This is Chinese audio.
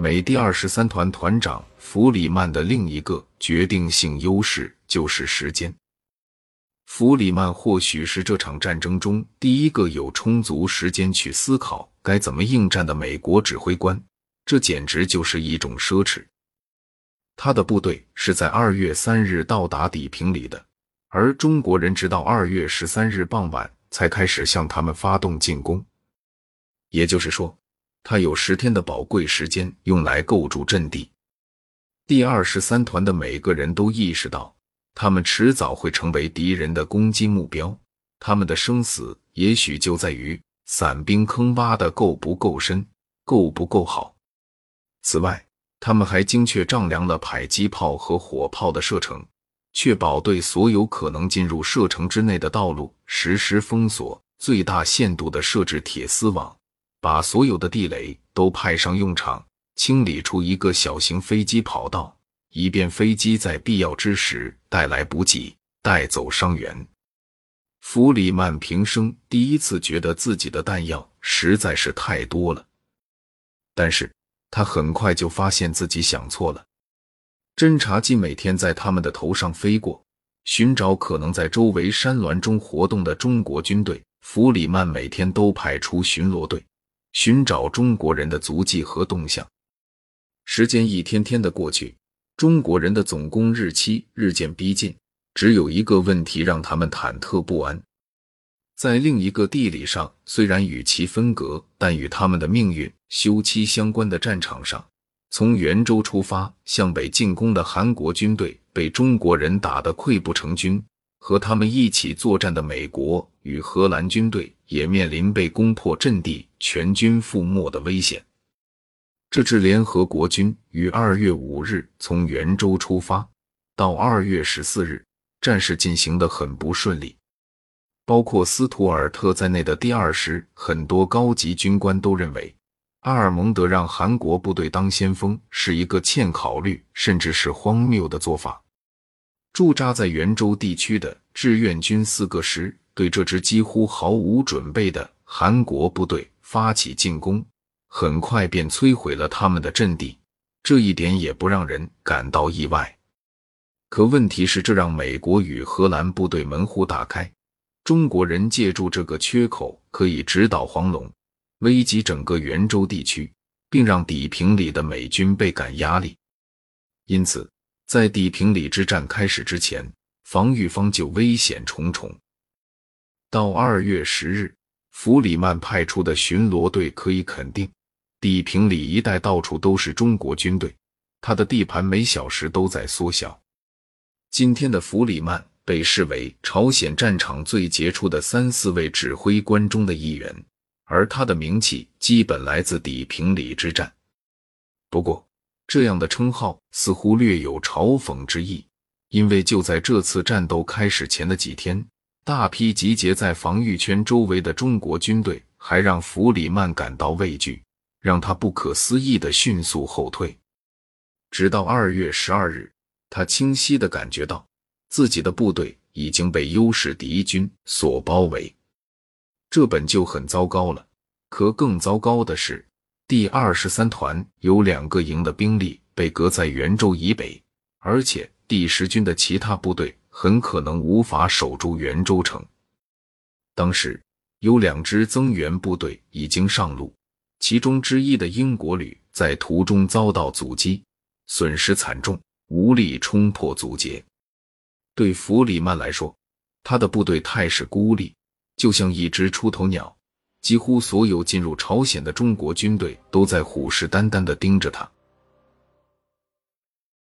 美第二十三团团长弗里曼的另一个决定性优势就是时间。弗里曼或许是这场战争中第一个有充足时间去思考该怎么应战的美国指挥官，这简直就是一种奢侈。他的部队是在二月三日到达底平里的，而中国人直到二月十三日傍晚才开始向他们发动进攻。也就是说，他有十天的宝贵时间用来构筑阵地。第二十三团的每个人都意识到。他们迟早会成为敌人的攻击目标，他们的生死也许就在于伞兵坑挖的够不够深，够不够好。此外，他们还精确丈量了迫击炮和火炮的射程，确保对所有可能进入射程之内的道路实施封锁，最大限度的设置铁丝网，把所有的地雷都派上用场，清理出一个小型飞机跑道。以便飞机在必要之时带来补给、带走伤员。弗里曼平生第一次觉得自己的弹药实在是太多了，但是他很快就发现自己想错了。侦察机每天在他们的头上飞过，寻找可能在周围山峦中活动的中国军队。弗里曼每天都派出巡逻队，寻找中国人的足迹和动向。时间一天天的过去。中国人的总攻日期日渐逼近，只有一个问题让他们忐忑不安。在另一个地理上虽然与其分隔，但与他们的命运休戚相关的战场上，从袁州出发向北进攻的韩国军队被中国人打得溃不成军，和他们一起作战的美国与荷兰军队也面临被攻破阵地、全军覆没的危险。这支联合国军于二月五日从圆州出发，到二月十四日，战事进行得很不顺利。包括斯图尔特在内的第二师很多高级军官都认为，阿尔蒙德让韩国部队当先锋是一个欠考虑，甚至是荒谬的做法。驻扎在袁州地区的志愿军四个师对这支几乎毫无准备的韩国部队发起进攻。很快便摧毁了他们的阵地，这一点也不让人感到意外。可问题是，这让美国与荷兰部队门户大开，中国人借助这个缺口可以直捣黄龙，危及整个袁州地区，并让底平里的美军倍感压力。因此，在底平里之战开始之前，防御方就危险重重。到二月十日，弗里曼派出的巡逻队可以肯定。地平里一带到处都是中国军队，他的地盘每小时都在缩小。今天的弗里曼被视为朝鲜战场最杰出的三四位指挥官中的一员，而他的名气基本来自地平里之战。不过，这样的称号似乎略有嘲讽之意，因为就在这次战斗开始前的几天，大批集结在防御圈周围的中国军队还让弗里曼感到畏惧。让他不可思议的迅速后退，直到二月十二日，他清晰的感觉到自己的部队已经被优势敌军所包围。这本就很糟糕了，可更糟糕的是，第二十三团有两个营的兵力被隔在袁州以北，而且第十军的其他部队很可能无法守住袁州城。当时有两支增援部队已经上路。其中之一的英国旅在途中遭到阻击，损失惨重，无力冲破阻截。对弗里曼来说，他的部队态势孤立，就像一只出头鸟。几乎所有进入朝鲜的中国军队都在虎视眈眈地盯着他。